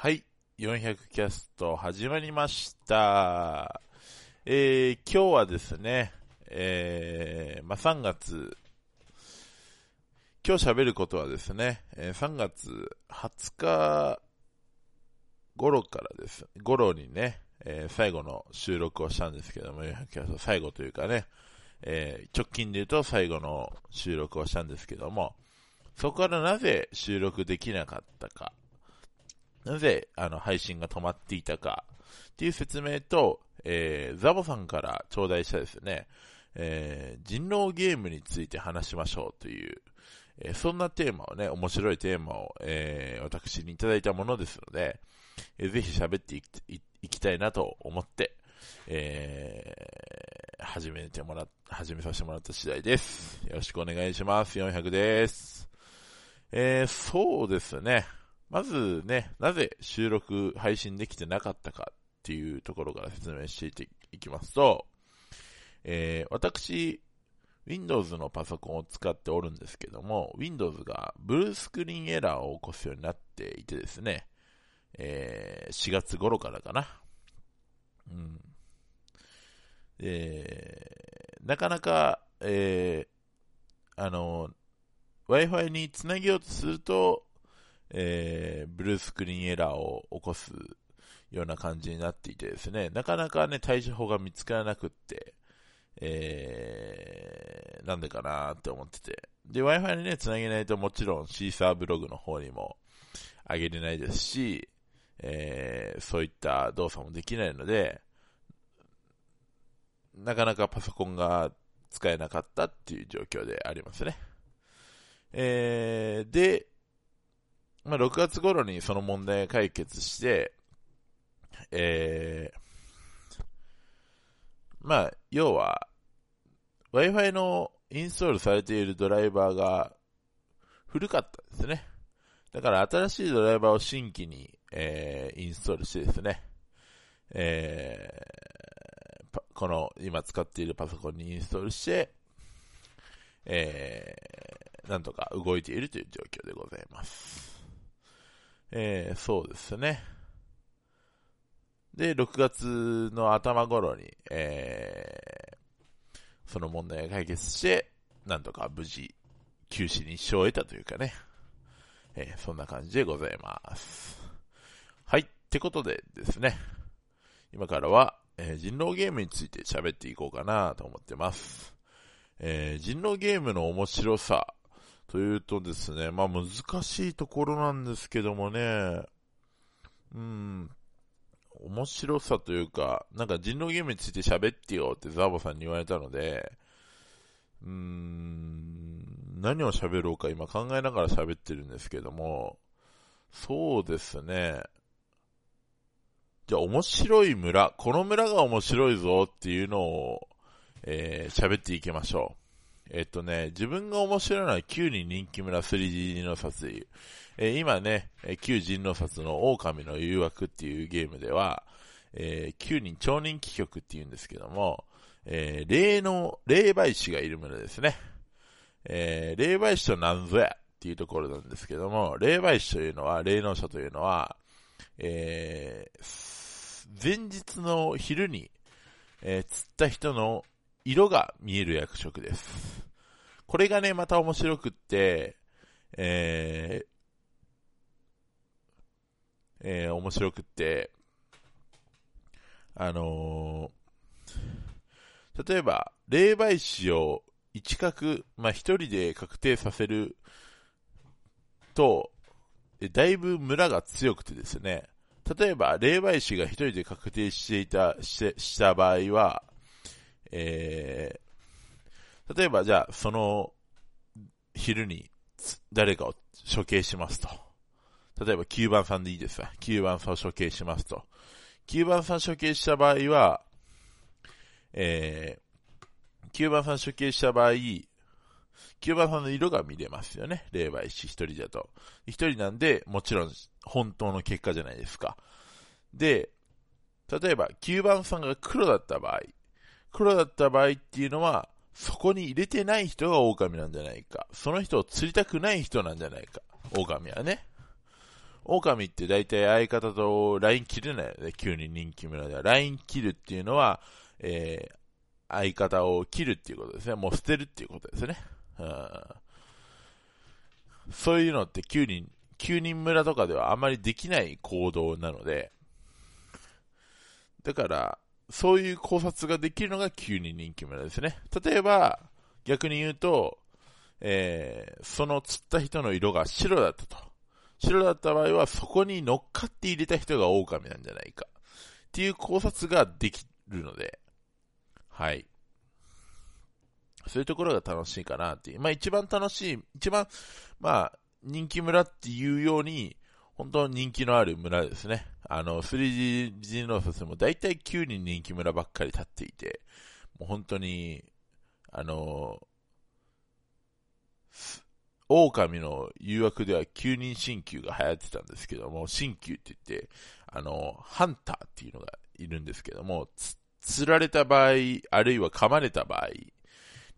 はい。400キャスト始まりました。えー、今日はですね、えー、まあ、3月、今日喋ることはですね、えー3月20日頃からです、頃にね、えー最後の収録をしたんですけども、400キャスト最後というかね、えー直近で言うと最後の収録をしたんですけども、そこからなぜ収録できなかったか、なぜあの配信が止まっていたかっていう説明と、えーザボさんから頂戴したですね、えー人狼ゲームについて話しましょうという、えーそんなテーマをね、面白いテーマを、えー私にいただいたものですので、えーぜひ喋っていきたいなと思って、えー始めてもらっ、始めさせてもらった次第です。よろしくお願いします。400です。えーそうですね。まずね、なぜ収録、配信できてなかったかっていうところから説明していきますと、えー私、Windows のパソコンを使っておるんですけども、Windows がブルースクリーンエラーを起こすようになっていてですね、えー4月頃からかな。うん。えーなかなか、えーあの、Wi-Fi につなげようとすると、えーブルースクリーンエラーを起こすような感じになっていてですね、なかなかね、対処法が見つからなくって、えー、なんでかなって思ってて。で、Wi-Fi にね、つなげないともちろんシーサーブログの方にも上げれないですし、えー、そういった動作もできないので、なかなかパソコンが使えなかったっていう状況でありますね。えー、で、まあ、6月頃にその問題解決して、えー、まあ、要は、Wi-Fi のインストールされているドライバーが古かったですね。だから新しいドライバーを新規に、えーインストールしてですね、えーこの今使っているパソコンにインストールして、えーなんとか動いているという状況でございます。えーそうですね。で、6月の頭頃に、えーその問題が解決して、なんとか無事、休止に一生を得たというかね、えーそんな感じでございます。はい、ってことでですね、今からは、えー人狼ゲームについて喋っていこうかなと思ってます。えー人狼ゲームの面白さというとですね、まあ難しいところなんですけどもね、うん、面白さというか、なんか人狼ゲームについて喋ってよってザボさんに言われたので、うーん、何を喋ろうか今考えながら喋ってるんですけども、そうですね。じゃあ面白い村、この村が面白いぞっていうのを、えー喋っていきましょう。えっとね、自分が面白いのは旧に人気村 3D の撮影。え今ね、え旧人狼殺の狼の誘惑っていうゲームでは、えー旧人超人気曲っていうんですけども、えー霊の、霊媒師がいる村ですね。えー霊媒師となんぞやっていうところなんですけども、霊媒師というのは、霊能者というのは、えー前日の昼に、えー釣った人の色が見える役職です。これがね、また面白くって、えーえー面白くって、あのー例えば、霊媒師を一角、まあ、一人で確定させると、だいぶ村が強くてですね、例えば、霊媒師が一人で確定していた、してした場合は、えー例えばじゃあ、その、昼に誰かを処刑しますと。例えば9番さんでいいですわ。9番さんを処刑しますと。9番さん処刑した場合は、えー、9番さん処刑した場合、9番さんの色が見れますよね。霊媒師一人だと。一人なんで、もちろん本当の結果じゃないですか。で、例えば9番さんが黒だった場合、黒だった場合っていうのは、そこに入れてない人が狼なんじゃないか。その人を釣りたくない人なんじゃないか。狼はね。狼って大体相方と LINE 切れないよね、急に人気村では。LINE 切るっていうのは、えー、相方を切るっていうことですね。もう捨てるっていうことですね。うん、そういうのって9人、9人村とかではあまりできない行動なので、だから、そういう考察ができるのが9人人気村ですね。例えば、逆に言うと、えー、その釣った人の色が白だったと。白だった場合は、そこに乗っかって入れた人が狼なんじゃないか。っていう考察ができるので、はい。そういうところが楽しいかなっていう。まあ一番楽しい、一番、まあ人気村っていうように、本当人気のある村ですね。あの、3G ノースも大体9人人気村ばっかり立っていて、もう本当に、あの、狼の誘惑では9人新旧が流行ってたんですけども、新旧って言って、あの、ハンターっていうのがいるんですけども、釣られた場合、あるいは噛まれた場合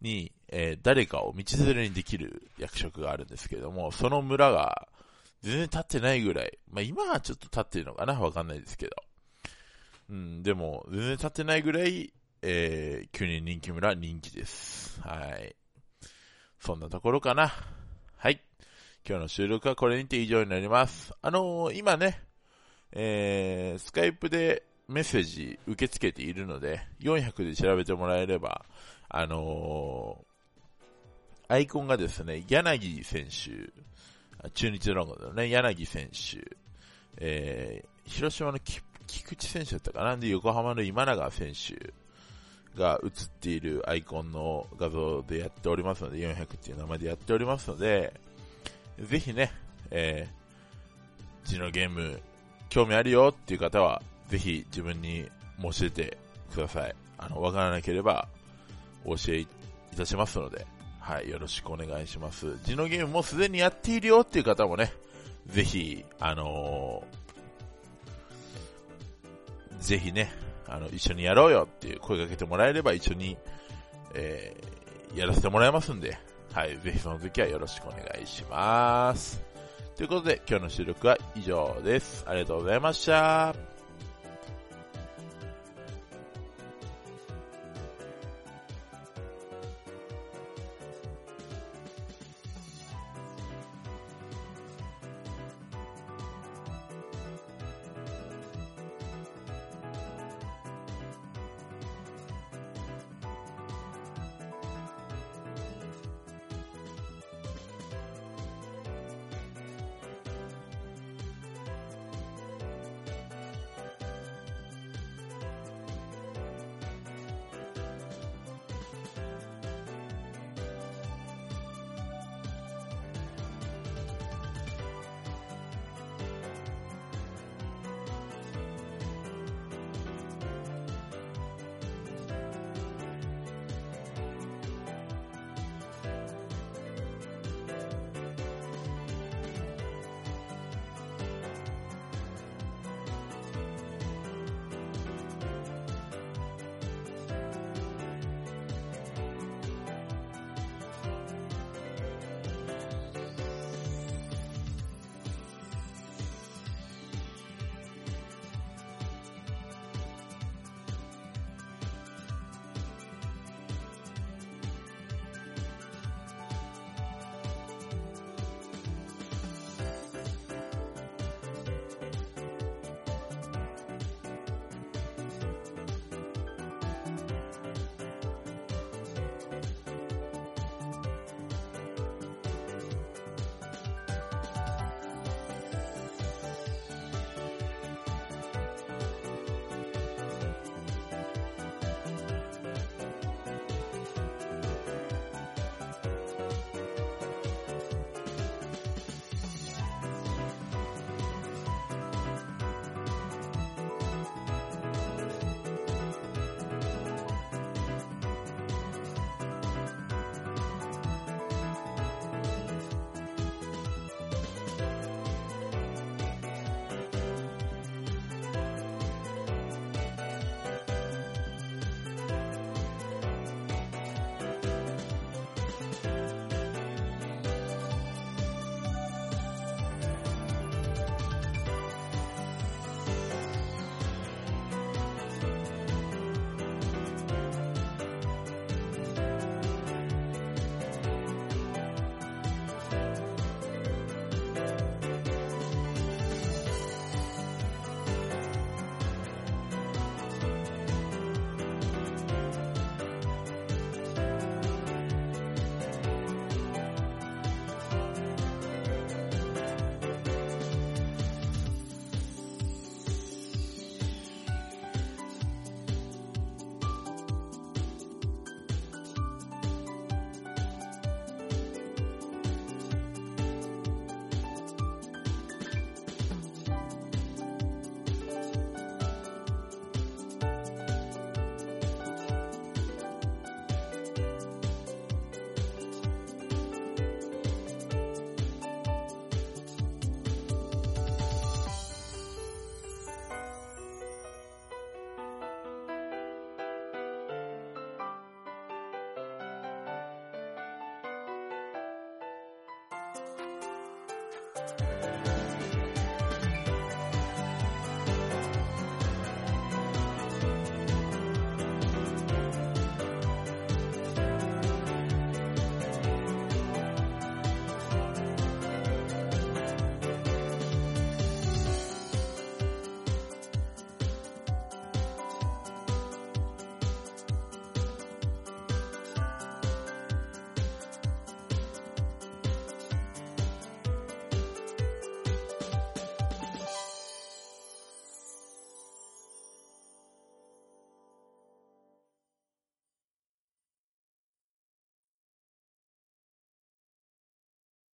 に、えー、誰かを道連れにできる役職があるんですけども、その村が全然立ってないぐらい、まあ今はちょっと立ってるのかな？わかんないですけど。うん、でも、全然立ってないぐらい、えー、9人人気村人気です。はい。そんなところかな。はい。今日の収録はこれにて以上になります。あのー、今ね、えー、スカイプでメッセージ受け付けているので、400で調べてもらえれば、あのー、アイコンがですね、柳選手、中日ドラゴンのね、柳選手、えー、広島の菊池選手だったかな？で、横浜の今永選手が映っているアイコンの画像でやっておりますので、400っていう名前でやっておりますので、ぜひね、えー、うちのゲーム、興味あるよっていう方は、ぜひ自分に教えてください。あの、わからなければ、お教えいたしますので、はい、よろしくお願いします。ジノゲームもすでにやっているよっていう方もね、ぜひ、あのー、ぜひね、あの、一緒にやろうよっていう声かけてもらえれば一緒に、えー、やらせてもらいますんで、はい、ぜひその時はよろしくお願いします。ということで、今日の収録は以上です。ありがとうございました。